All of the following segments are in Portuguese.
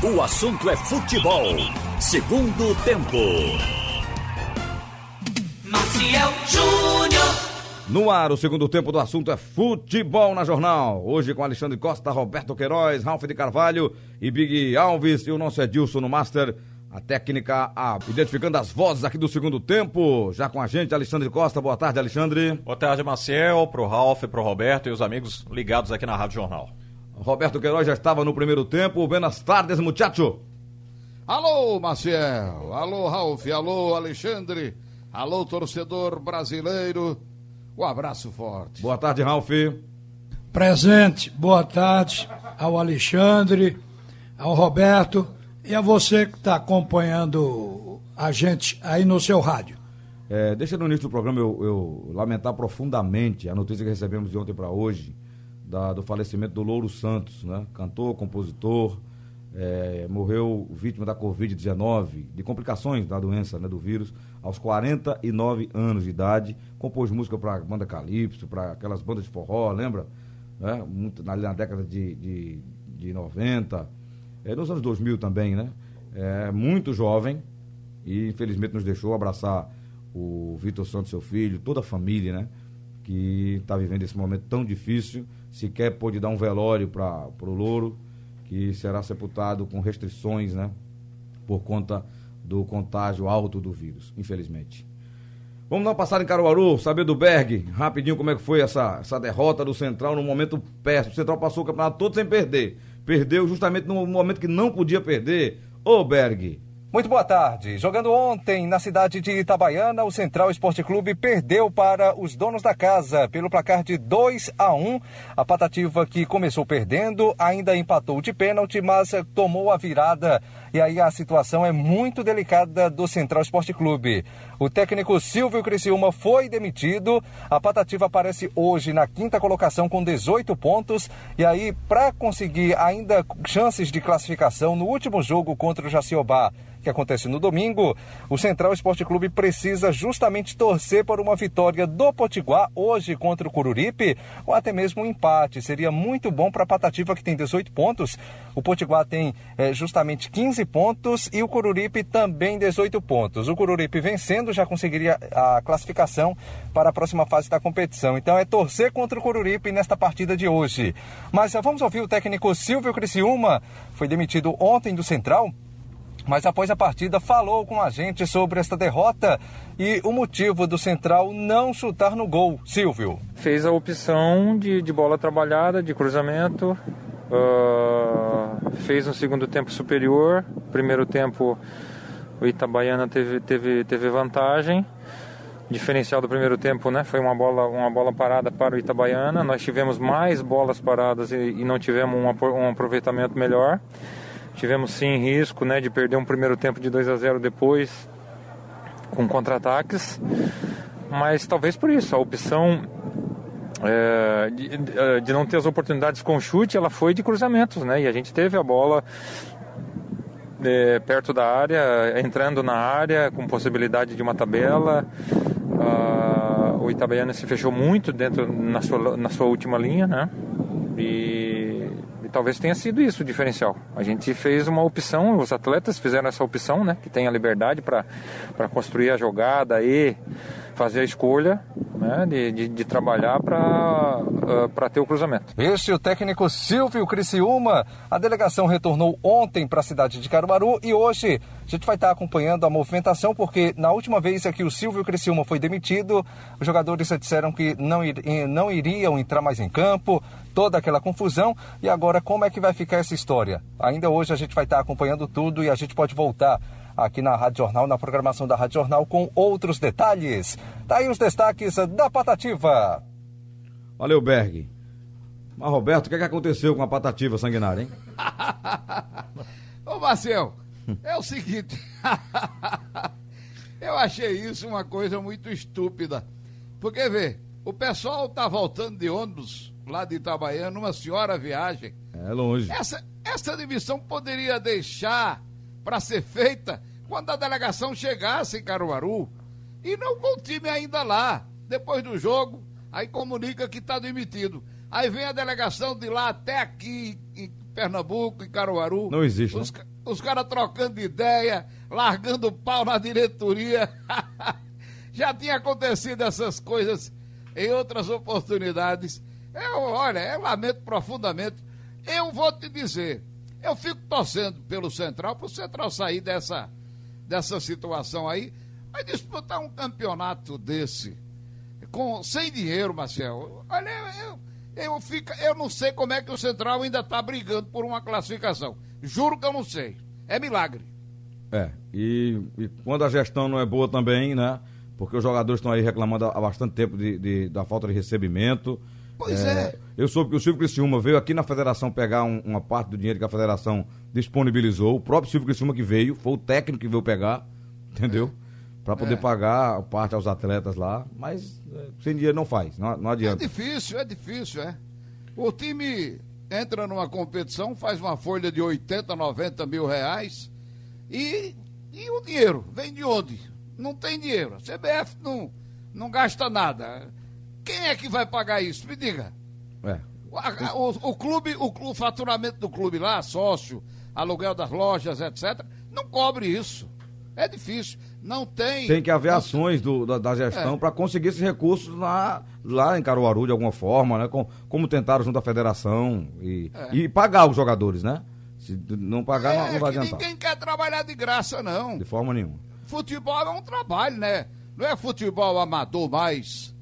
O assunto é futebol. Segundo tempo. Maciel Júnior. No ar, o segundo tempo do assunto é futebol na jornal. Hoje com Alexandre Costa, Roberto Queiroz, Ralf de Carvalho e Big Alves e o nosso Edilson no Master. A técnica a, identificando as vozes aqui do segundo tempo. Já com a gente, Alexandre Costa. Boa tarde, Alexandre. Boa tarde, Maciel, pro Ralf, pro Roberto e os amigos ligados aqui na Rádio Jornal. Roberto Queiroz já estava no primeiro tempo. Buenas tardes, muchacho. Alô, Maciel. Alô, Ralf. Alô, Alexandre. Alô, torcedor brasileiro. Um abraço forte. Boa tarde, Ralf. Presente, boa tarde ao Alexandre, ao Roberto e a você que está acompanhando a gente aí no seu rádio. É, deixa no início do programa eu, eu, lamentar profundamente a notícia que recebemos de ontem para hoje da, do falecimento do Louro Santos, né? cantor, compositor, é, morreu vítima da Covid-19, de complicações da doença, né, do vírus, aos 49 anos de idade. Compôs música para banda Calypso, para aquelas bandas de forró, lembra? Né? Muito, na, na década de, de, de 90, é, nos anos 2000 também, né? É, muito jovem e infelizmente nos deixou abraçar o Vitor Santos, seu filho, toda a família, né? Que está vivendo esse momento tão difícil. Sequer pôde dar um velório para o Louro que será sepultado com restrições, né? Por conta do contágio alto do vírus, infelizmente. Vamos dar uma passada em Caruaru, saber do Berg, rapidinho como é que foi essa, essa derrota do Central no momento péssimo. O Central passou o campeonato todo sem perder. Perdeu justamente no momento que não podia perder. Ô Berg, muito boa tarde. Jogando ontem na cidade de Itabaiana, o Central Esporte Clube perdeu para os donos da casa pelo placar de 2 a 1. A Patativa que começou perdendo ainda empatou de pênalti, mas tomou a virada e aí a situação é muito delicada do Central Esporte Clube. O técnico Silvio Criciúma foi demitido. A Patativa aparece hoje na quinta colocação com 18 pontos e aí para conseguir ainda chances de classificação no último jogo contra o Jaciobá que acontece no domingo, o Central Esporte Clube precisa justamente torcer por uma vitória do Potiguar hoje contra o Cururipe, ou até mesmo um empate. Seria muito bom para a Patativa, que tem 18 pontos. O Potiguar tem é, justamente 15 pontos e o Cururipe também 18 pontos. O Cururipe vencendo já conseguiria a classificação para a próxima fase da competição. Então é torcer contra o Cururipe nesta partida de hoje. Mas vamos ouvir o técnico Silvio Criciúma, foi demitido ontem do Central mas após a partida falou com a gente sobre esta derrota e o motivo do Central não chutar no gol. Silvio. Fez a opção de, de bola trabalhada, de cruzamento, uh, fez um segundo tempo superior, primeiro tempo o Itabaiana teve, teve, teve vantagem. Diferencial do primeiro tempo, né? Foi uma bola, uma bola parada para o Itabaiana. Nós tivemos mais bolas paradas e, e não tivemos um, um aproveitamento melhor. Tivemos sim risco né, de perder um primeiro tempo de 2 a 0 depois com contra-ataques, mas talvez por isso, a opção é, de, de, não ter as oportunidades com chute, ela foi de cruzamentos, né? E a gente teve a bola é, perto da área, entrando na área, com possibilidade de uma tabela. Ah, o Itabaiana se fechou muito dentro na sua, na sua última linha, né? E e talvez tenha sido isso o diferencial. A gente fez uma opção, os atletas fizeram essa opção, né? Que tem a liberdade para construir a jogada e fazer a escolha né, de, de, de trabalhar para uh, ter o cruzamento. Este é o técnico Silvio Criciúma. A delegação retornou ontem para a cidade de Caruaru e hoje a gente vai estar acompanhando a movimentação porque na última vez que o Silvio Criciúma foi demitido, os jogadores disseram que não, ir, não iriam entrar mais em campo, toda aquela confusão. E agora como é que vai ficar essa história? Ainda hoje a gente vai estar acompanhando tudo e a gente pode voltar aqui na Rádio Jornal, na programação da Rádio Jornal, com outros detalhes. Tá aí os destaques da Patativa. Valeu, Berg. Mas, Roberto, o que, é que aconteceu com a Patativa sanguinária, hein? Ô, Marcel, é o seguinte. Eu achei isso uma coisa muito estúpida. Porque, vê, o pessoal tá voltando de ônibus lá de Itabaiana, uma senhora viagem. É longe. Essa, essa demissão poderia deixar para ser feita quando a delegação chegasse em Caruaru e não com o time ainda lá. Depois do jogo, aí comunica que está demitido. Aí vem a delegação de lá até aqui em Pernambuco, em Caruaru. Não existe. Os, né? os caras trocando de ideia, largando pau na diretoria. Já tinha acontecido essas coisas em outras oportunidades. Eu, olha, eu lamento profundamente. Eu vou te dizer, eu fico torcendo pelo Central, para o Central sair dessa, dessa situação aí. Mas disputar um campeonato desse, com, sem dinheiro, Marcel, olha, eu, eu, fico, eu não sei como é que o Central ainda está brigando por uma classificação. Juro que eu não sei. É milagre. É, e, e quando a gestão não é boa também, né? Porque os jogadores estão aí reclamando há bastante tempo de, de da falta de recebimento. Pois é. é. Eu soube que o Silvio Criciúma veio aqui na federação pegar um, uma parte do dinheiro que a federação disponibilizou. O próprio Silvio Criciúma que veio, foi o técnico que veio pegar, entendeu? Para poder é. pagar parte aos atletas lá. Mas é, sem dinheiro não faz, não, não adianta. É difícil, é difícil, é. O time entra numa competição, faz uma folha de 80, 90 mil reais e, e o dinheiro vem de onde? Não tem dinheiro. A CBF não, não gasta nada. Quem é que vai pagar isso? Me diga. É. O, o, o, clube, o, o faturamento do clube lá, sócio, aluguel das lojas, etc., não cobre isso. É difícil. Não tem. Tem que haver ações do, da, da gestão é. para conseguir esses recursos lá, lá em Caruaru de alguma forma, né? Com, como tentaram junto à federação e, é. e pagar os jogadores, né? Se não pagar, é, não, não vai adiantar. Ninguém quer trabalhar de graça, não. De forma nenhuma. Futebol é um trabalho, né? Não é futebol amador mais.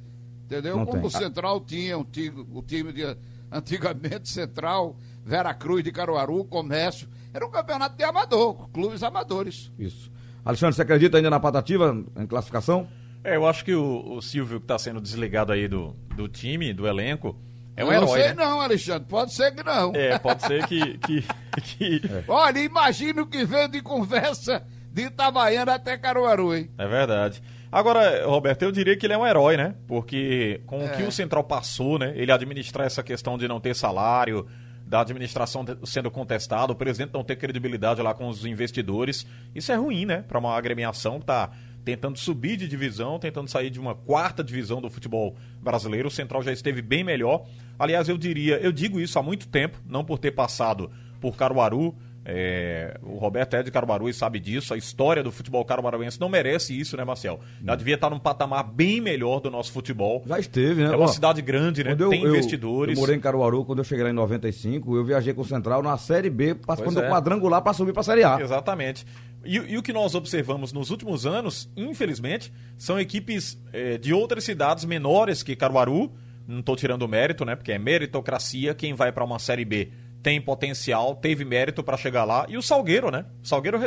Entendeu? Não Como tem. o Central tinha, o time, o time de antigamente Central, Vera Cruz de Caruaru, Comércio. Era um campeonato de amador, clubes amadores. Isso. Alexandre, você acredita ainda na patativa, em classificação? É, eu acho que o, o Silvio, que está sendo desligado aí do, do time, do elenco, é um eu herói. Não sei né? não, Alexandre. Pode ser que não. É, pode ser que. que, que... É. Olha, imagina o que veio de conversa de Itabaiana até Caruaru, hein? É verdade. Agora, Roberto, eu diria que ele é um herói, né? Porque com é. o que o Central passou, né? Ele administrar essa questão de não ter salário, da administração sendo contestada, o presidente não ter credibilidade lá com os investidores. Isso é ruim, né? Para uma agremiação que está tentando subir de divisão, tentando sair de uma quarta divisão do futebol brasileiro. O Central já esteve bem melhor. Aliás, eu diria, eu digo isso há muito tempo, não por ter passado por Caruaru, é, o Roberto é de Caruaru e sabe disso. A história do futebol caruaruense não merece isso, né, Marcel? Já devia estar num patamar bem melhor do nosso futebol. Já esteve, né? É uma Ó, cidade grande, né? Eu, Tem eu, investidores. Eu morei em Caruaru quando eu cheguei lá em 95. Eu viajei com o Central na Série B, passando é. quadrangular para subir para a Série A. Exatamente. E, e, o que nós observamos nos últimos anos, infelizmente, são equipes é, de outras cidades menores que Caruaru. Não estou tirando mérito, né? Porque é meritocracia quem vai para uma Série B tem potencial, teve mérito para chegar lá. E o Salgueiro, né? O Salgueiro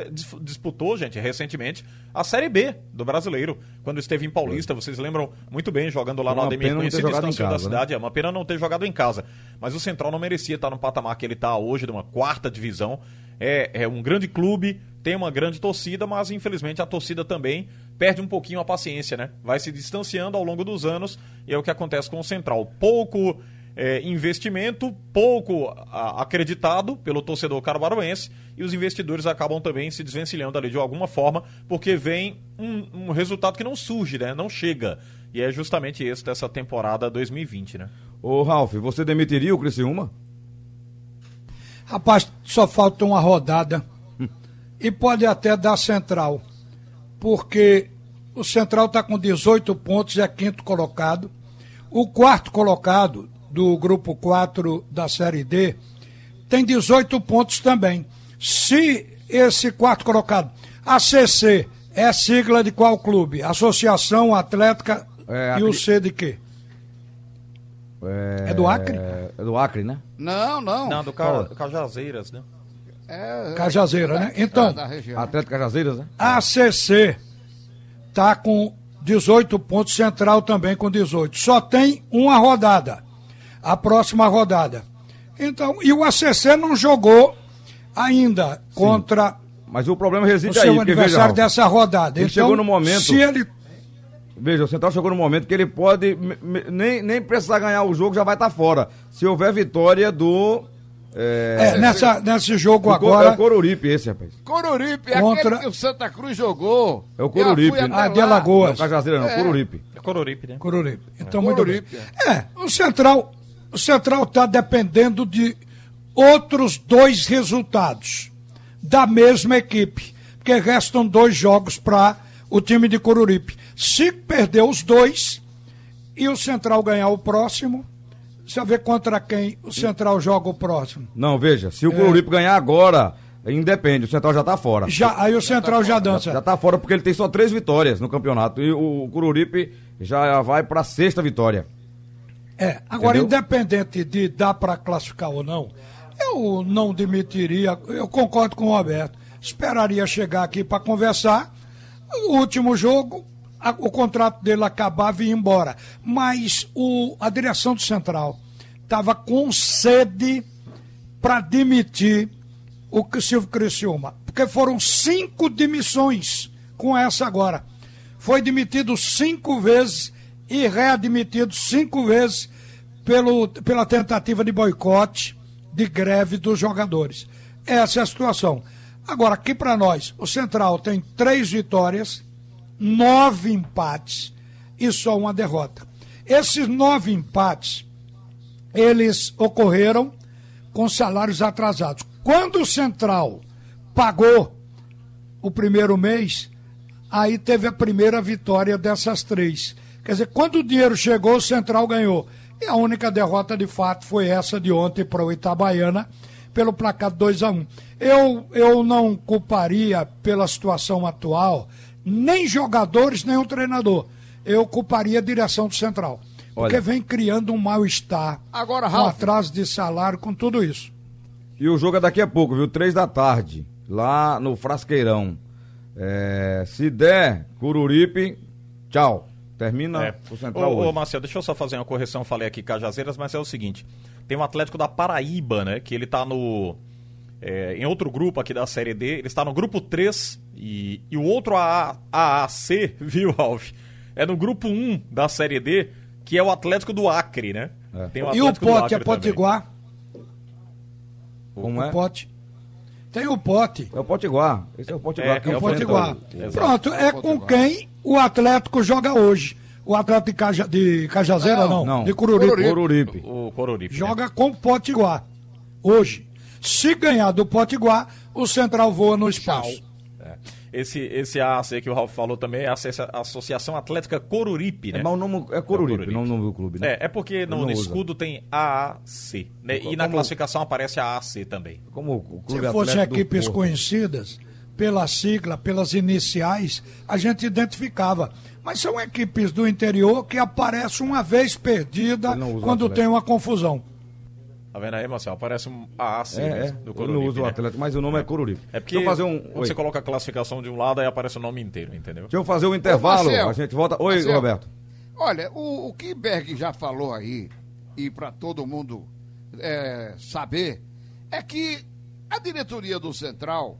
disputou, gente, recentemente a Série B do Brasileiro, quando esteve em Paulista. Vocês lembram muito bem, jogando lá no Ademir Cunha, se distanciou da né? cidade. É uma pena não ter jogado em casa. Mas o Central não merecia estar no patamar que ele está hoje, de uma quarta divisão. É, é um grande clube, tem uma grande torcida, mas infelizmente a torcida também perde um pouquinho a paciência, né? Vai se distanciando ao longo dos anos e é o que acontece com o Central. Pouco é, investimento pouco a, acreditado pelo torcedor carbaruense e os investidores acabam também se desvencilhando ali de alguma forma, porque vem um, um, resultado que não surge, né? não chega. E é justamente esse dessa temporada 2020, né? Ô Ralf, você demitiria o Criciúma? Rapaz, só falta uma rodada. e pode até dar central. Porque o Central está com 18 pontos, é quinto colocado. O quarto colocado do grupo 4 da Série D, tem 18 pontos também. Se esse quarto colocado, a CC, é sigla de qual clube? Associação Atlética é, e o C de quê? É, é, do Acre? É do Acre, né? Não, não. Não, do Ca... Cajazeiras, né? É, Cajazeira, né? Então, Atlético Cajazeiras, né? A CC tá com 18 pontos, Central também com 18. Só tem uma rodada a próxima rodada. Então, e o ACC não jogou ainda contra. Mas o problema reside o aí. O aniversário veja, dessa rodada. Ele então, chegou no momento. Se ele Veja, o Central chegou no momento que ele pode nem, nem precisar ganhar o jogo, já vai estar tá fora. Se houver vitória do. É, é nessa, nesse jogo agora. É o Coruripe esse, rapaz. Coruripe, é contra... aquele que o Santa Cruz jogou. É o Coruripe. Ah, de Alagoas. Não, Cajazeira não, é. Coruripe. É Coruripe, né? Coruripe. Então, é. muito Coruripe, bem. É. é, o Central o Central está dependendo de outros dois resultados. da mesma equipe, porque restam dois jogos para o time de Coruripe. Se perder os dois e o Central ganhar o próximo, você vê contra quem o Central joga o próximo. Não, veja, se o Coruripe ganhar agora, independe, o Central já tá fora. Já, aí o Central já dança. Já tá fora porque ele tem só três vitórias no campeonato. E o Coruripe já vai pra sexta vitória. É, agora, Entendeu? independente de dar para classificar ou não, eu não demitiria, eu concordo com o Roberto. Esperaria chegar aqui para conversar. O último jogo, a- o contrato dele acabava e ir embora. Mas o, a direção do Central estava com sede para demitir o Silvio Criciúma. Porque foram cinco demissões com essa agora. Foi demitido cinco vezes e readmitido cinco vezes pelo, pela tentativa de boicote, de greve dos jogadores. Essa é a situação. Agora, aqui para nós, o Central tem três vitórias, nove empates e só uma derrota. Esses nove empates, eles ocorreram com salários atrasados. Quando o Central pagou o primeiro mês, aí teve a primeira vitória dessas três. Quer dizer, quando o dinheiro chegou, o Central ganhou. E a única derrota de fato foi essa de ontem para o Itabaiana, pelo placar 2 a 1 um. eu, eu não culparia pela situação atual nem jogadores, nem o treinador. Eu culparia a direção do Central. Porque Olha. vem criando um mal-estar. Agora, com Ralf. atraso de salário, com tudo isso. E o jogo é daqui a pouco, viu? Três da tarde, lá no Frasqueirão. É, se der, Cururipe, tchau. Termina É. o Central Ô, ô. Marcelo, deixa eu só fazer uma correção. Falei aqui Cajazeiras, mas é o seguinte: tem o Atlético da Paraíba, né? Que ele tá no. é, em outro grupo aqui da Série D. Ele está no grupo 3 e, e o outro AA AAC, viu, Ralf? É no grupo 1 da Série D, que é o Atlético do Acre, né? É. Tem E o Atlético do pote é. Potiguar? Como O é? pote. Tem o pote. É o Potiguar. Esse é o Potiguar. É, é o O Potiguar. Pronto, é com quem o Atlético joga hoje. O Atlético de, Caja, de Cajazeira, não, Não. de Cururipe. Coruripe. O Coruripe. né? Joga com o Potiguar. Hoje. Se ganhar do Potiguar, o Central voa no espaço. É. Esse, esse AAC que o Ralf falou também é a Associa- Associação Atlética Coruripe, né? É, mas o nome é Coruripe, Coruripe. não o nome do clube, né? É, é porque no, não no usa. escudo tem AAC, né? E na Como- classificação aparece AAC também. Como o clube Se fossem equipes conhecidas, pela sigla, pelas iniciais, a gente identificava. Mas são equipes do interior que aparecem uma vez perdida quando tem uma confusão. Tá vendo aí, Marcelo? Aparece um AAC É, é. mesmo, do Eu Coruripe, não uso o né? Atlético, mas o nome é Coruripe. É porque Deixa eu fazer um. quando Oi. você coloca a classificação de um lado, aí aparece o nome inteiro, entendeu? Deixa eu fazer um intervalo. Marcelo. a gente volta. Oi, Marcelo. Roberto. Olha, o, o que Berg já falou aí, e para todo mundo é, saber, é que a diretoria do Central,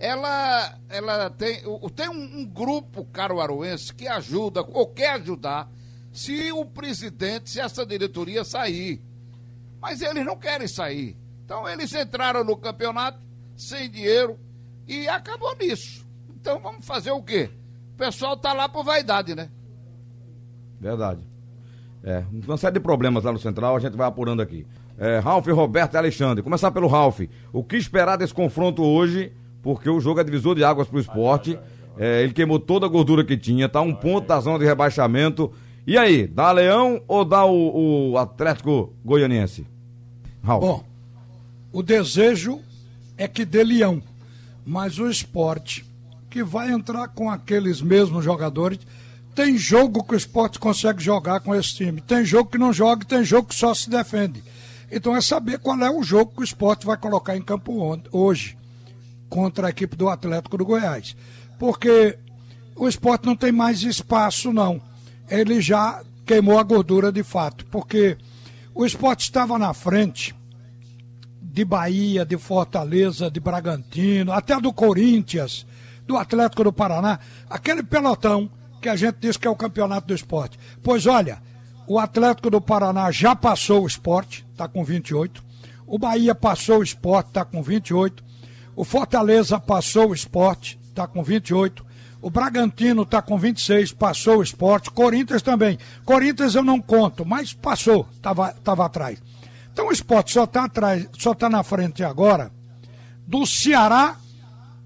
ela, ela tem, tem um, um grupo caruaruense que ajuda, ou quer ajudar, se o presidente, se essa diretoria sair. Mas eles não querem sair. Então eles entraram no campeonato sem dinheiro e acabou nisso. Então vamos fazer o quê? O pessoal tá lá por vaidade, né? Verdade. É, uma série de problemas lá no Central, a gente vai apurando aqui. É, Ralf, Roberto e Alexandre. Começar pelo Ralf. O que esperar desse confronto hoje? Porque o jogo é divisor de águas pro esporte. É, ele queimou toda a gordura que tinha, tá um ponto da zona de rebaixamento. E aí, dá Leão ou dá o, o Atlético Goianiense? Ralf. Bom, o desejo é que dê leão, mas o esporte, que vai entrar com aqueles mesmos jogadores, tem jogo que o esporte consegue jogar com esse time, tem jogo que não joga, tem jogo que só se defende. Então é saber qual é o jogo que o esporte vai colocar em campo hoje contra a equipe do Atlético do Goiás. Porque o esporte não tem mais espaço, não. Ele já queimou a gordura de fato, porque o esporte estava na frente de Bahia, de Fortaleza, de Bragantino, até do Corinthians, do Atlético do Paraná, aquele pelotão que a gente diz que é o campeonato do esporte. Pois olha, o Atlético do Paraná já passou o esporte, está com 28. O Bahia passou o esporte, está com 28. O Fortaleza passou o esporte, está com 28. O Bragantino está com 26, passou o esporte. Corinthians também. Corinthians eu não conto, mas passou, estava atrás. Então o esporte só está atrás, só está na frente agora do Ceará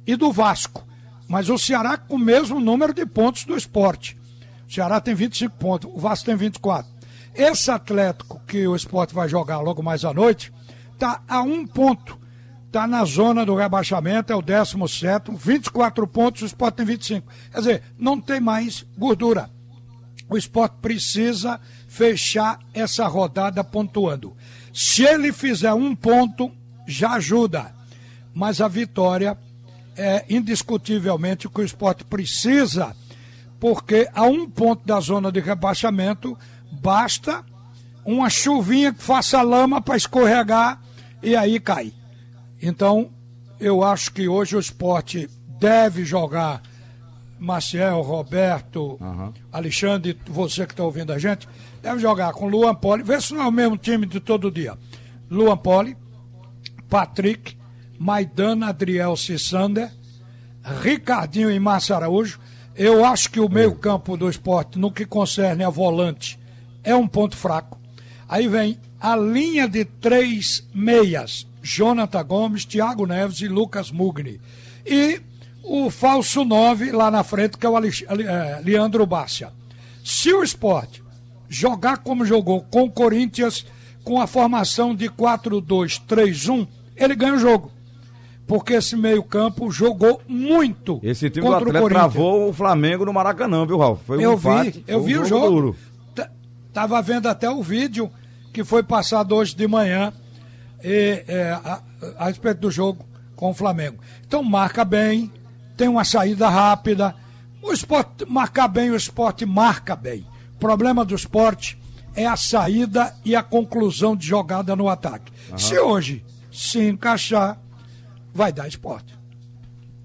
e do Vasco. Mas o Ceará com o mesmo número de pontos do esporte. O Ceará tem 25 pontos, o Vasco tem 24. Esse Atlético que o esporte vai jogar logo mais à noite, está a um ponto. Está na zona do rebaixamento, é o 17, 24 pontos, o esporte tem 25. Quer dizer, não tem mais gordura. O esporte precisa fechar essa rodada pontuando. Se ele fizer um ponto, já ajuda. Mas a vitória é indiscutivelmente o que o esporte precisa, porque a um ponto da zona de rebaixamento basta uma chuvinha que faça lama para escorregar e aí cai. Então, eu acho que hoje o esporte deve jogar. Maciel, Roberto, Aham. Alexandre, você que está ouvindo a gente, deve jogar com Luan Poli. Vê se não é o mesmo time de todo dia. Luan Poli, Patrick, Maidana, Adriel Cissander, Ricardinho e Márcio Araújo. Eu acho que o meio-campo do esporte, no que concerne a volante, é um ponto fraco. Aí vem a linha de três meias: Jonathan Gomes, Thiago Neves e Lucas Mugni. E o falso 9 lá na frente, que é o eh, Leandro Bárcia. Se o esporte jogar como jogou com o Corinthians, com a formação de 4-2-3-1, ele ganha o jogo. Porque esse meio-campo jogou muito Esse time do contra o Atlético travou o Flamengo no Maracanã, viu, Ralf? Foi um Eu empate, vi, eu um vi o jogo. duro. Tava vendo até o vídeo que foi passado hoje de manhã e, é, a, a respeito do jogo com o Flamengo. Então marca bem, tem uma saída rápida. O esporte marcar bem, o esporte marca bem. O problema do esporte é a saída e a conclusão de jogada no ataque. Se hoje se encaixar, vai dar esporte.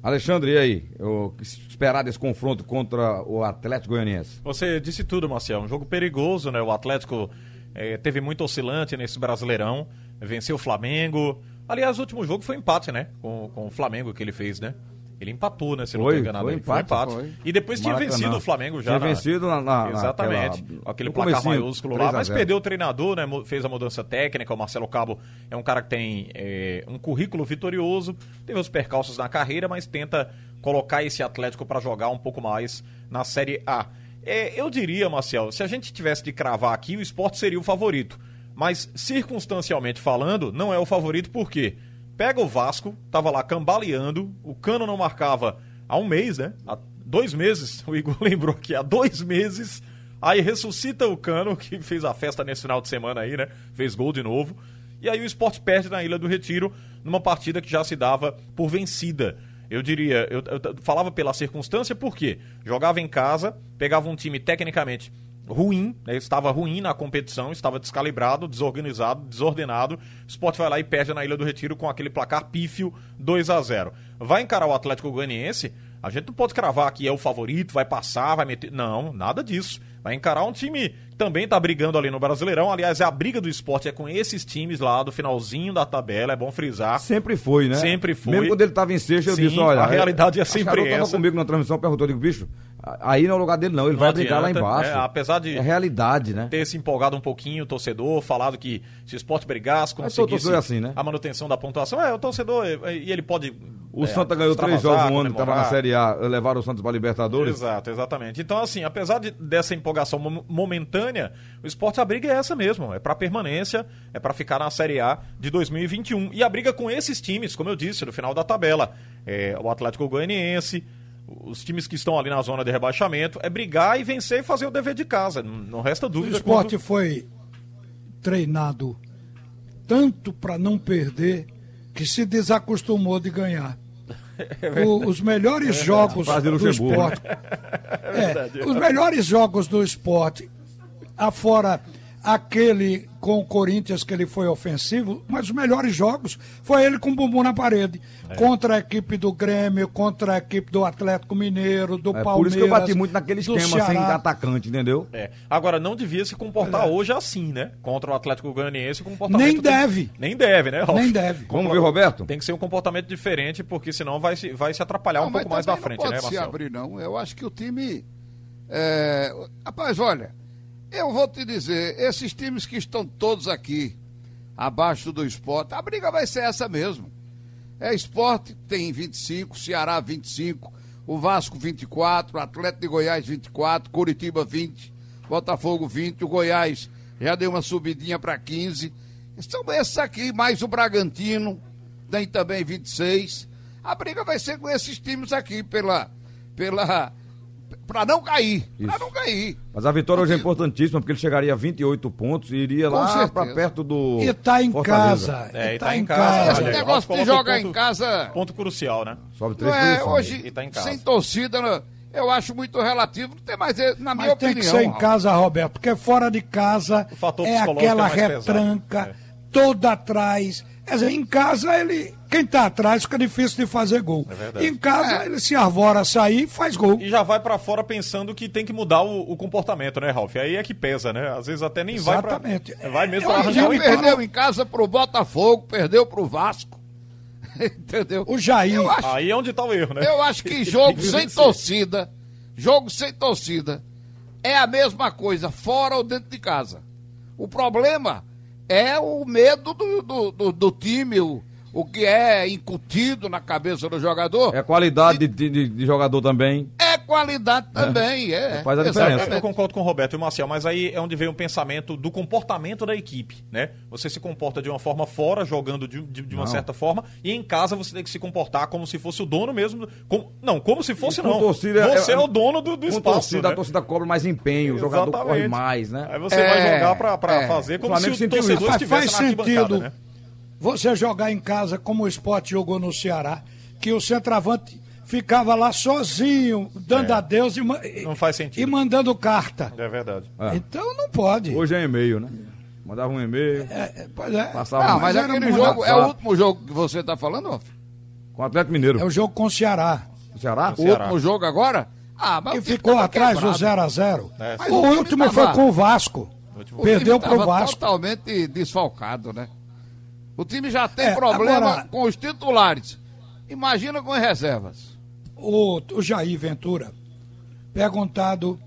Alexandre, e aí? O que esperar desse confronto contra o Atlético Goianiense? Você disse tudo, Marcel. Um jogo perigoso, né? O Atlético eh, teve muito oscilante nesse Brasileirão. Venceu o Flamengo. Aliás, o último jogo foi empate, né? Com, com o Flamengo que ele fez, né? Ele empatou, né? Se eu não Foi, estou enganado. foi aí. empate, foi. E depois tinha Maracanã. vencido o Flamengo já. Tinha na- vencido na- na- Exatamente. naquela- Aquele placar maiúsculo 3 lá. Mas 0. perdeu o treinador, né? Fez a mudança técnica. O Marcelo Cabo é um cara que tem eh, um currículo vitorioso. Teve os percalços na carreira, mas tenta colocar esse Atlético para jogar um pouco mais na Série A. É, eu diria, Marcel, se a gente tivesse de cravar aqui, o esporte seria o favorito. Mas, circunstancialmente falando, não é o favorito por quê? Pega o Vasco, tava lá cambaleando, o Cano não marcava há um mês, né? Há dois meses, o Igor lembrou aqui, há dois meses. Aí ressuscita o Cano, que fez a festa nesse final de semana aí, né? Fez gol de novo. E aí o esporte perde na Ilha do Retiro, numa partida que já se dava por vencida. Eu diria, eu, eu falava pela circunstância, porque jogava em casa, pegava um time tecnicamente ruim, né? estava ruim na competição, estava descalibrado, desorganizado, desordenado. O Sport vai lá e perde na Ilha do Retiro com aquele placar pífio 2 a 0 Vai encarar o Atlético Goianiense, a gente não pode cravar que é o favorito, vai passar, vai meter. Não, nada disso. Vai encarar um time que também tá brigando ali no Brasileirão. Aliás, a briga do esporte é com esses times lá do finalzinho da tabela, é bom frisar. Sempre foi, né? Sempre foi. Mesmo quando ele estava em sexta, eu Sim, disse, olha... a realidade é sempre essa. comigo na transmissão, perguntou, eu digo, bicho, aí não é o lugar dele não, ele Não vai brigar lá adianta, embaixo. é, apesar de- É realidade, né? ter se empolgado um pouquinho o torcedor, falado que se o esporte brigasse, conseguisse torcedor é assim, né? a manutenção da pontuação. É, o torcedor, é, e ele pode. O é, Santa ganhou três jogos no ano estava na. Série A, levaram o Santos para Libertadores. Exato, exatamente. Então, assim, apesar de- dessa empolgação mom- momentânea, o esporte, a briga é essa mesmo. É pra permanência, é pra ficar na Série A de 2021. E a briga com esses times, como eu disse, no final da tabela. É, o Atlético Goianiense, os times que estão ali na zona de rebaixamento, é brigar e vencer e fazer o dever de casa. Não, não resta O dúvida. esporte quanto- foi treinado tanto para não perder que se desacostumou de ganhar. O- os melhores jogos Fase de do Luxemburgo, esporte. É, os melhores jogos do esporte, afora aquele com o Corinthians que ele foi ofensivo, mas os melhores jogos foi ele com o bumbum na parede. É. Contra a equipe do Grêmio, contra a equipe do Atlético Mineiro, do É Palmeiras. por isso que eu bati muito naquele esquema sem Ceará. atacante, entendeu? É. Agora, não devia se comportar É. hoje assim, né? Contra o Atlético Goianiense, com comportamento. Nem tem- deve. Nem deve, né, Ralf? Nem deve. Vamos ver, Roberto? Tem que ser um comportamento diferente, porque senão vai se, vai se atrapalhar um Não, mas pouco mais na também frente, não pode né, se Marcelo? abrir, não. Eu acho que o time. é, Rapaz, olha, eu vou te dizer, esses times que estão todos aqui, abaixo do esporte, a briga vai ser essa mesmo. É esporte, tem 25, Ceará 25, o Vasco 24, o Atlético de Goiás 24, Curitiba 20, Botafogo 20, o Goiás já deu uma subidinha para 15. São esses aqui, mais o Bragantino, tem também 26. A briga vai ser com esses times aqui pela. pela para não cair. Para não cair. Mas a vitória hoje é importantíssima, porque ele chegaria a 28 pontos e iria Com lá pra perto do. E tá em Fortaleza. casa. É, e tá, tá em casa, casa. Esse negócio de jogar ponto- em casa. Ponto crucial, né? Sobe Não três é, posições. hoje, E tá em casa. sem torcida, né, eu acho muito relativo. Não tem mais, na minha Mas tem opinião. que ser em casa, Roberto, porque fora de casa O fator é psicológico aquela é retranca, É. toda atrás. Quer dizer, em casa ele. Quem tá atrás fica difícil de fazer gol. É verdade. em casa É. ele se arvora a sair e faz gol. E já vai pra fora pensando que tem que mudar o, o comportamento, né, Ralf? Aí é que pesa, né? Às vezes até nem Exatamente. vai pra. Vai mesmo arranjar um Já em empate. perdeu em casa pro Botafogo, perdeu pro Vasco. Entendeu? O Jair. Acho, Aí é onde tá o erro, né? eu acho que jogo sem torcida, jogo sem torcida, é a mesma coisa, fora ou dentro de casa. O problema é o medo do, do, do, do time, o, o que é incutido na cabeça do jogador. É qualidade de, de- de jogador também. É qualidade também, é. Faz a diferença. Exatamente. Eu concordo com o Roberto e o Marcel, mas aí é onde vem o pensamento do comportamento da equipe, né? Você se comporta de uma forma fora, jogando de, de- de uma Não. certa forma, e em casa você tem que se comportar como se fosse o dono mesmo. como- não, como se fosse E com não. torcida, você é, é- o dono do, do Com espaço. torcida, né? a torcida cobra mais empenho, o jogador corre Exatamente. mais, né? Aí você É, vai jogar pra, pra é. fazer como O se o torcedor estivesse faz na arquibancada, sentido né? Você jogar em casa como o esporte jogou no Ceará, que o centroavante ficava lá sozinho, dando É. adeus e, Não faz sentido. e mandando carta. É verdade. É. Então não pode. Hoje é e-mail, né? Mandava um e-mail É, é, pois é. Passava Não, um- mas era aquele jogo, é o último jogo que você tá falando, com o Atlético Mineiro. É o jogo com o Ceará. O Ceará? O Ceará. último jogo agora? Ah, mas Que o time ficou atrás do quebrado. 0 a 0 É, Mas O o último tava- foi com o Vasco. O Perdeu pro tava Vasco. totalmente desfalcado, né? O time já tem É, problema agora- com os titulares. Imagina com as reservas. O, o Jair Ventura, perguntado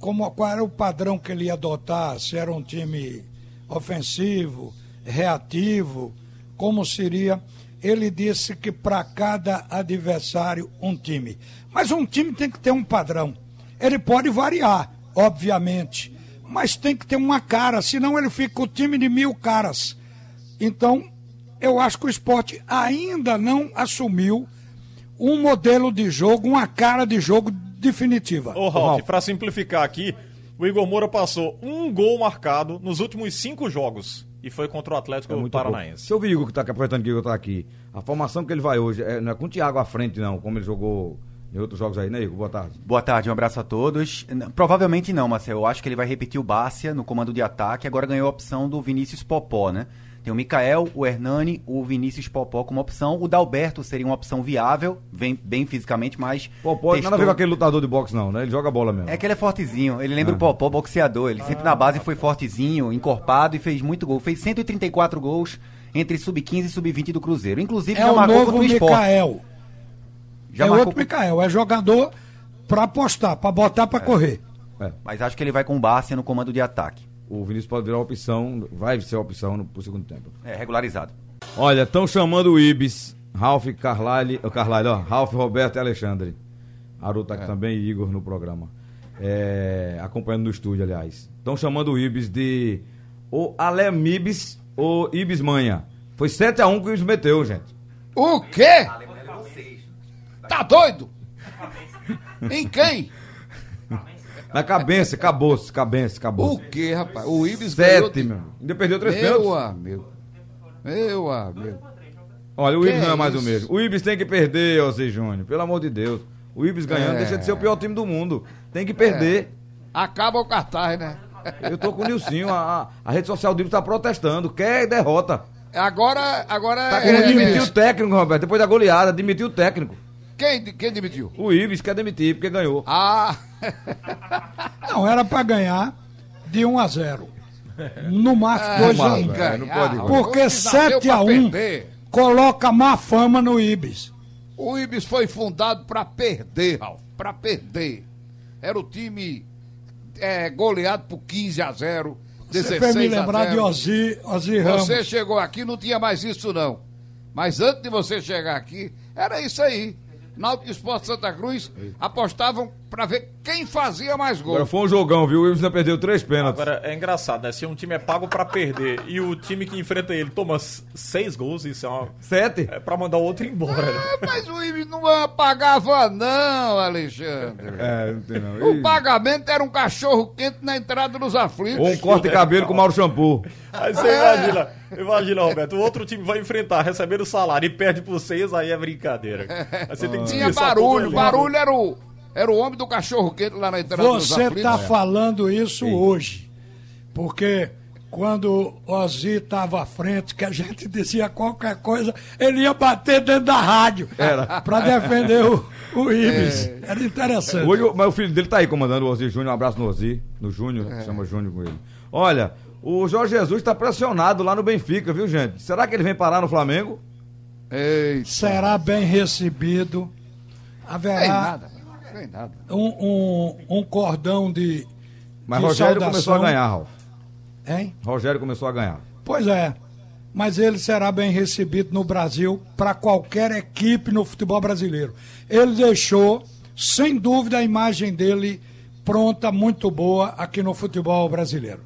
como, qual era o padrão que ele ia adotar, se era um time ofensivo, reativo, como seria. Ele disse que para cada adversário um time. Mas um time tem que ter um padrão. Ele pode variar, obviamente, mas tem que ter uma cara, senão ele fica o time de mil caras. Então, eu acho que o esporte ainda não assumiu um modelo de jogo, uma cara de jogo definitiva. Ô, Ralf, pra simplificar aqui, o Igor Moura passou um gol marcado nos últimos cinco jogos. E foi contra o Atlético É muito Paranaense. pouco. Seu Igor, que tá aqui, aproveitando que o Igor tá aqui, a formação que ele vai hoje é, não é com o Thiago à frente, não, como ele jogou em outros jogos aí, né, Igor? Boa tarde. Boa tarde, um abraço a todos. Provavelmente não, Marcel. Eu acho que ele vai repetir o Bárcia no comando de ataque. Agora ganhou a opção do Vinícius Popó, né? Tem o Mikael, o Hernani, o Vinícius Popó como opção. O Dalberto seria uma opção viável, vem bem fisicamente, mas. Pô, pode nada a ver testou- com aquele lutador de boxe, não, né? Ele joga bola mesmo. É que ele é fortezinho. Ele lembra o Popó, boxeador. Ele sempre na base foi fortezinho, encorpado e fez muito gol. Fez 134 gols entre sub-15 e sub-20 do Cruzeiro. Inclusive É já o marcou novo contra o esporte. Mikael. Já é marcou outro Mikael. É jogador pra apostar, pra botar pra correr. É. Mas acho que ele vai com o Bárcia no comando de ataque. O Vinícius pode virar opção, vai ser opção no, pro segundo tempo. É, regularizado. Olha, estão chamando o Ibis, Ralf Carlyle, oh, Carlyle, ó, Ralf Roberto e Alexandre. Aru tá aqui também e Igor no programa. É, acompanhando no estúdio, aliás. Estão chamando o Ibis de o Alemibis ou Ibis Manha. Foi 7x1 que o Ibis meteu, gente. O quê? Tá doido? Em quem? Na cabeça, acabou-se, cabeça, O acabou quê, rapaz? O Ibis ganhou Sete, de- meu. Ainda perdeu três Meu pênaltis. amigo. Meu amigo. Olha, o Que Ibis não é é mais o mesmo. O Ibis tem que perder, José Júnior. Pelo amor de Deus. O Ibis ganhando É. deixa de ser o pior time do mundo. Tem que perder. Acaba o cartaz, né? Eu tô com o Nilcinho. A, a- a rede social do Ibis tá protestando. Quer derrota. Agora, agora Tá é, querendo é, demitir é, o técnico, Roberto. Depois da goleada, demitiu o técnico. quem, quem demitiu? O Ibis quer demitir porque ganhou. Ah, Não, era pra ganhar de 1 a 0. No máximo Ah, 2 a mas, 1. velho, não pode- o Porque Ibis nasceu 7 pra a 1 perder. coloca má fama no Ibis. O Ibis foi fundado pra perder, Ralf. Pra perder. Era o time é, goleado por 15 a 0, Você 16 fez me a lembrar 0. de Ozzy, Ozzy Ramos. Você chegou aqui não tinha mais isso não. Mas antes de você chegar aqui, era isso aí. Náutico Esporte Santa Cruz apostavam pra ver quem fazia mais gol. Agora foi um jogão, viu? O Wilson perdeu três pênaltis. Agora é engraçado, né? Se um time é pago pra perder e o time que enfrenta ele toma seis gols, isso é, uma, Sete? é pra mandar o outro embora. É, Mas o Ives não pagava, não, Alexandre. É, não tem não. O pagamento era um cachorro quente na entrada dos aflitos. Ou um corte de cabelo com o Mauro Shampoo. Aí você imagina, imagina, Roberto, o outro time vai enfrentar recebendo salário e perde por seis, aí é brincadeira. Aí você tem que Tinha dispensar barulho, barulho era o, era o homem do cachorro quente lá na entrada Você está falando isso hoje. Porque quando Ozzy estava à frente, que a gente dizia qualquer coisa, ele ia bater dentro da rádio para defender o, o Ibis. Era interessante. Hoje, mas o filho dele tá aí comandando o Ozzy Júnior. Um abraço no Ozzy, no Júnior, chama Júnior com ele. Olha, o Jorge Jesus tá pressionado lá no Benfica, viu, gente? Será que ele vem parar no Flamengo? Eita, Será bem recebido. Haverá nada, um, um, um cordão de. Mas de Rogério saudação. começou a ganhar, Ralf. Hein? Rogério começou a ganhar. Pois é. Mas ele será bem recebido no Brasil para qualquer equipe no futebol brasileiro. Ele deixou, sem dúvida, a imagem dele pronta, muito boa aqui no futebol brasileiro.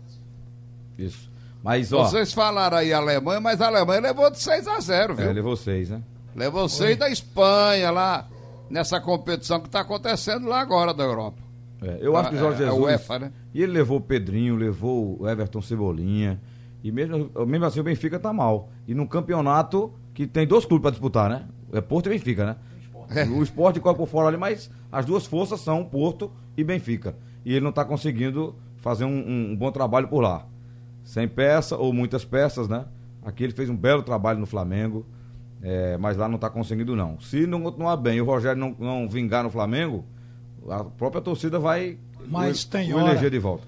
Isso. Mas, ó, Vocês falaram aí Alemanha, mas a Alemanha levou de 6 a 0 viu? é, levou seis, né? Levou 6 da Espanha lá, nessa competição que está acontecendo lá agora da Europa. É, eu acho que o Jorge É, é Jesus. UEFA, né? E ele levou o Pedrinho, levou o Everton Cebolinha. E mesmo, mesmo assim o Benfica tá mal. E num campeonato que tem dois clubes para disputar, né? É Porto e Benfica, né? O esporte corre por fora ali, mas as duas forças são Porto e Benfica. E ele não tá conseguindo fazer um, um- um bom trabalho por lá. Sem peça ou muitas peças, né? Aqui ele fez um belo trabalho no Flamengo. É, mas lá não tá conseguindo, não. Se não continuar bem e o Rogério não, não vingar no Flamengo, a própria torcida vai Mas o, tem o hora- eleger de volta.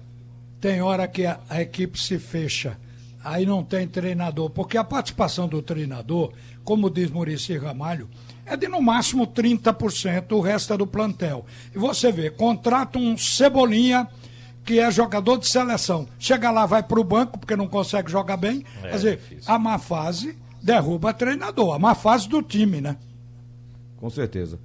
Tem hora que a, a equipe se fecha, aí não tem treinador, porque a participação do treinador, como diz Murici Ramalho, é de no máximo 30%, o resto é do plantel. E você vê, contrata um Cebolinha, que é jogador de seleção. Chega lá, vai para o banco, porque não consegue jogar bem. Quer dizer, difícil. a má fase derruba treinador, a má fase do time, né? Com certeza.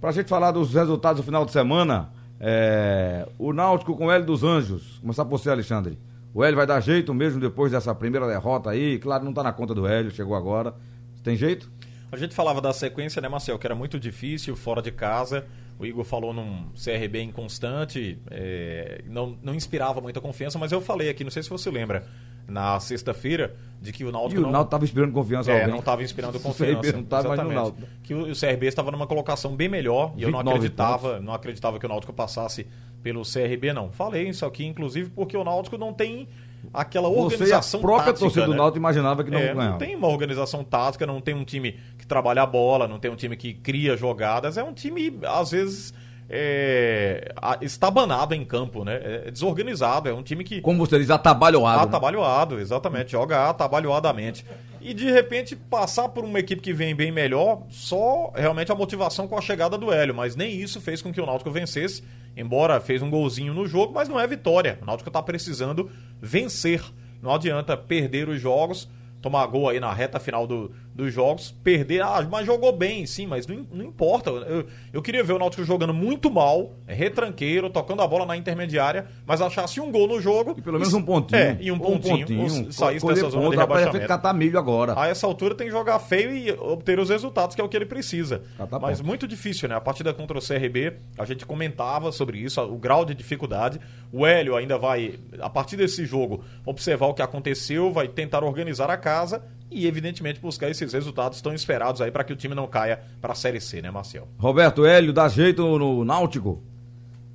Pra gente falar dos resultados do final de semana, é, o Náutico com o Hélio dos Anjos. Começar por você, Alexandre. O Hélio vai dar jeito mesmo depois dessa primeira derrota aí. Claro, não tá na conta do Hélio, chegou agora. Tem jeito? A gente falava da sequência, né, Marcel, que era muito difícil, fora de casa. O Igor falou num CRB inconstante, é, não, não inspirava muita confiança, mas eu falei aqui, não sei se você lembra, na sexta-feira, de que o E Náutico o não... Náutico tava inspirando confiança É, alguém. não estava inspirando O confiança. CRB não tava, mas no. Náutico. Que o, o CRB estava numa colocação bem melhor e eu não 29 acreditava, pontos. não acreditava que o Náutico passasse pelo CRB, não. Falei isso aqui, inclusive, porque o Náutico não tem aquela Você e a organização própria tática, torcida do né? Náutico imaginava que não É, ganhava. não tem uma organização tática, não tem um time que trabalha a bola, não tem um time que cria jogadas. É um time, às vezes, é, estabanado em campo, né? É desorganizado. É um time que. Como você diz, atabalhoado. né? Atabalhoado, exatamente. Joga atabalhoadamente. E de repente passar por uma equipe que vem bem melhor, só realmente a motivação com a chegada do Hélio. Mas nem isso fez com que o Náutico vencesse. Embora fez um golzinho no jogo, mas não é vitória. O Náutico está precisando vencer. Não adianta perder os jogos, tomar gol aí na reta final do- dos jogos, perder. Ah, mas jogou bem, sim, mas não, não importa. Eu, eu queria ver o Náutico jogando muito mal, retranqueiro, tocando a bola na intermediária, mas achasse um gol no jogo. E pelo menos um pontinho. É, e um pontinho. ou saísse colher dessa zona de ponto, fez rebaixamento. catar milho agora. A essa altura tem que jogar feio e obter os resultados, que é o que ele precisa. Catar Mas pontos. muito difícil, né? A partida contra o CRB, a gente comentava sobre isso, o grau de dificuldade. O Hélio ainda vai, a partir desse jogo, observar o que aconteceu, vai tentar organizar a casa e, evidentemente, buscar esses resultados tão esperados aí para que o time não caia para a Série C, né, Marcel? Roberto Hélio dá jeito no Náutico.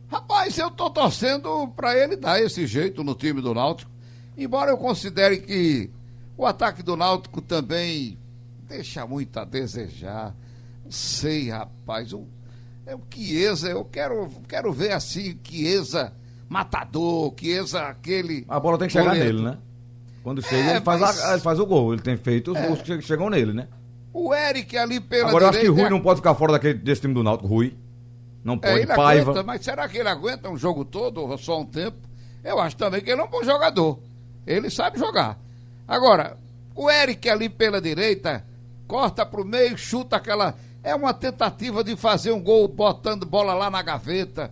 Rapaz, eu tô torcendo pra ele dar esse jeito no time do Náutico. Embora eu considere que o ataque do Náutico também deixa muito a desejar. Não sei, rapaz. O, é o Chiesa, eu quero, quero ver assim, Chiesa matador, Chiesa aquele. A bola tem que chegar goleiro. nele, né? Quando chega, É, ele, faz mas- a- ele faz o gol. Ele tem feito os gols que che- chegam nele, né? O Eric ali pela Agora eu acho que. Rui não pode ficar fora daquele, desse time do Náutico. Rui. Não É, pode. ele Paiva. aguenta, mas será que ele aguenta um jogo todo ou só um tempo? Eu acho também que ele é um bom jogador. Ele sabe jogar. Agora, o Eric ali pela direita, corta pro meio, chuta aquela. É uma tentativa de fazer um gol botando bola lá na gaveta.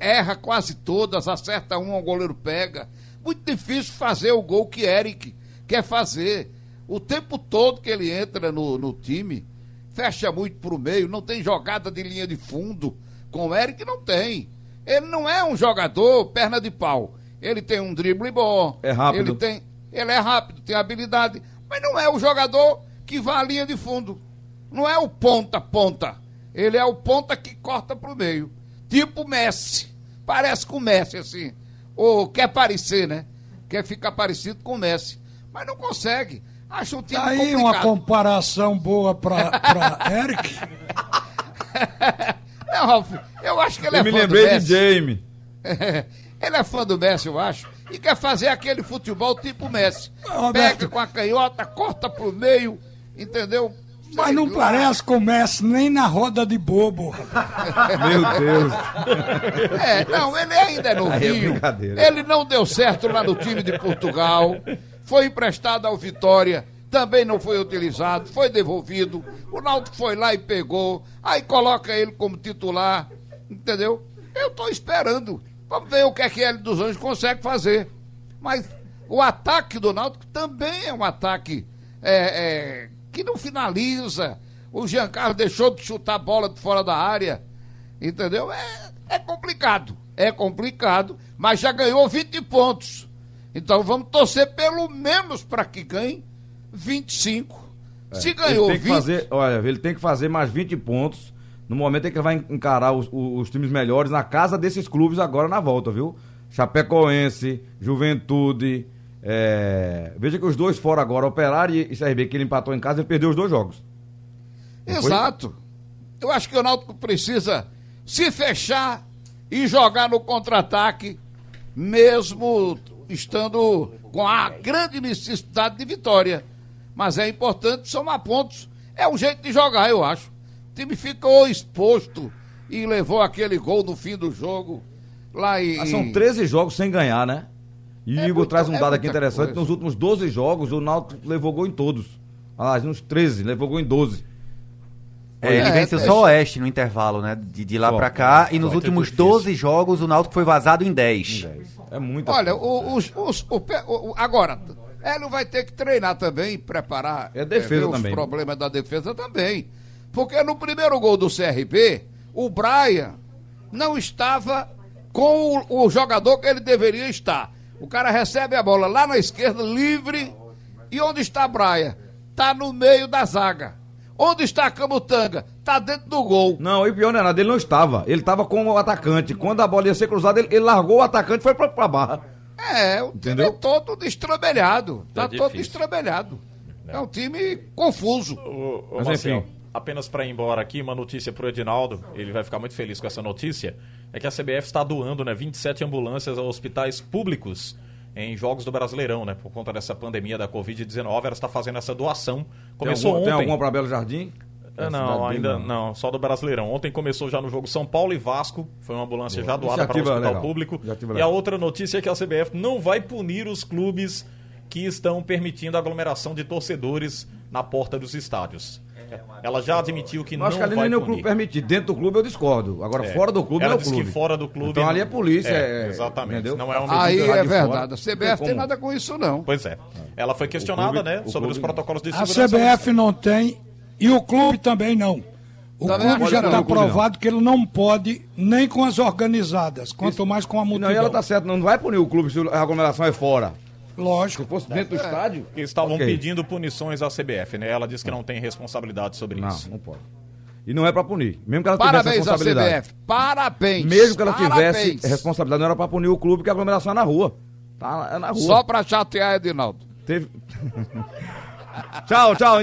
Erra quase todas, acerta um, o goleiro pega. Muito difícil fazer o gol que Eric quer fazer. O tempo todo que ele entra no, no time, fecha muito pro meio, não tem jogada de linha de fundo. Com o Eric não tem. Ele não é um jogador perna de pau. Ele tem um drible bom. É rápido. Ele tem, ele é rápido, tem habilidade, mas não é o jogador que vai à linha de fundo. Não é o ponta ponta. Ele é o ponta que corta pro meio. Tipo Messi. Parece com o Messi assim. Ou quer parecer, né? Quer ficar parecido com o Messi, mas não consegue. Acho um time Tá aí uma complicado. comparação boa pra, pra Eric. Não, Ralf, eu acho que ele Eu é me fã do lembrei de Messi. Jamie. ele é fã do Messi, eu acho. E quer fazer aquele futebol tipo Messi. Roberto. Pega com a canhota, corta pro meio, entendeu? Mas não parece com o Messi nem na roda de bobo. Meu Deus. É, não, ele ainda é é novinho. brincadeira. ele não deu certo lá no time de Portugal. Foi emprestado ao Vitória. Também não foi utilizado, foi devolvido. O Náutico foi lá e pegou. Aí coloca ele como titular. Entendeu? Eu tô esperando. Vamos ver o que é que ele dos Anjos consegue fazer. Mas o ataque do Náutico também é um ataque é, é, que não finaliza. O Giancarlo deixou de chutar a bola de fora da área. Entendeu? É, é complicado. É complicado, mas já ganhou 20 pontos. Então vamos torcer pelo menos para que ganhe 25. Se ganhou É, ele tem que 20, fazer, olha, ele tem que fazer mais 20 pontos no momento em que ele vai encarar os, os- os times melhores na casa desses clubes agora na volta, viu? Chapecoense, Juventude. É, Veja que os dois fora agora, Operário e CRB, que ele empatou em casa, ele perdeu os dois jogos. Não foi? Exato. Eu acho que o Náutico precisa se fechar e jogar no contra-ataque, mesmo estando com a grande necessidade de vitória. Mas é importante somar pontos. É um jeito de jogar, eu acho. O time ficou exposto e levou aquele gol no fim do jogo. Lá em. Ah, são 13 jogos sem ganhar, né? E o É Igor muito- traz um é dado aqui muita interessante: coisa. nos últimos 12 jogos, o Náutico levou gol em todos. Ah, nos 13, levou gol em 12. É, ele É, venceu é, só o Oeste no intervalo, né? De, de lá pra cá. E nos últimos ter difícil. 12 jogos, o Náutico foi vazado em 10. É muita Olha, coisa. o, os, os- o o- agora, Hélio vai ter que treinar também, preparar. É defesa ver também. Os problemas da defesa também. Porque no primeiro gol do CRB, o Brian não estava com o, o jogador que ele deveria estar. O cara recebe a bola lá na esquerda, livre. E onde está Brian? Está no meio da zaga. Onde está Camutanga? Está dentro do gol. Não, e o pior não é nada, ele não estava. Ele estava com o atacante. Quando a bola ia ser cruzada, ele, ele largou o atacante e foi pra, pra barra. É, o time Entendeu? é todo destrambelhado. Tá, Tá todo destrambelhado. É um time confuso. Ô, ô, Mas enfim. apenas para ir embora aqui, uma notícia pro Edinaldo, ele vai ficar muito feliz com essa notícia, é que a CBF está doando né, 27 ambulâncias a hospitais públicos em jogos do Brasileirão, né? Por conta dessa pandemia da Covid-19, ela está fazendo essa doação. Começou tem ontem. Tem alguma pra Belo Jardim? É, não, ainda dele, não. só do Brasileirão. Ontem começou já no jogo São Paulo e Vasco, foi uma ambulância já doada para o hospital legal. público. E a outra notícia é que a CBF não vai punir os clubes que estão permitindo a aglomeração de torcedores na porta dos estádios. Ela já admitiu que Eu não acho que ali vai nem o clube permitido. Dentro do clube eu discordo. Agora, É. fora do clube Ela não é o disse clube. que fora do clube Então ali é não- polícia. É, É, exatamente. Entendeu? Não é uma Aí é de fora. verdade. A CBF tem nada com isso, não. Pois é. Ela foi questionada, clube- né, sobre os protocolos de A segurança. CBF não tem e o clube também não. O Também clube já não. está O clube não. provado que ele não pode nem com as organizadas, quanto mais com a Não, multidão. e ela tá certa, não vai punir o clube se a aglomeração é fora. Lógico. Se fosse dentro do estádio. Que estavam ok. pedindo punições à CBF, né? Ela disse que não tem responsabilidade sobre Não, isso. não pode. E não é pra punir. Mesmo que ela tivesse Parabéns à responsabilidade. CBF. Parabéns. Mesmo que ela Parabéns. tivesse responsabilidade, não era pra punir o clube, que a aglomeração é na rua. Tá é na rua. Só pra chatear Edinaldo. Teve... tchau, tchau.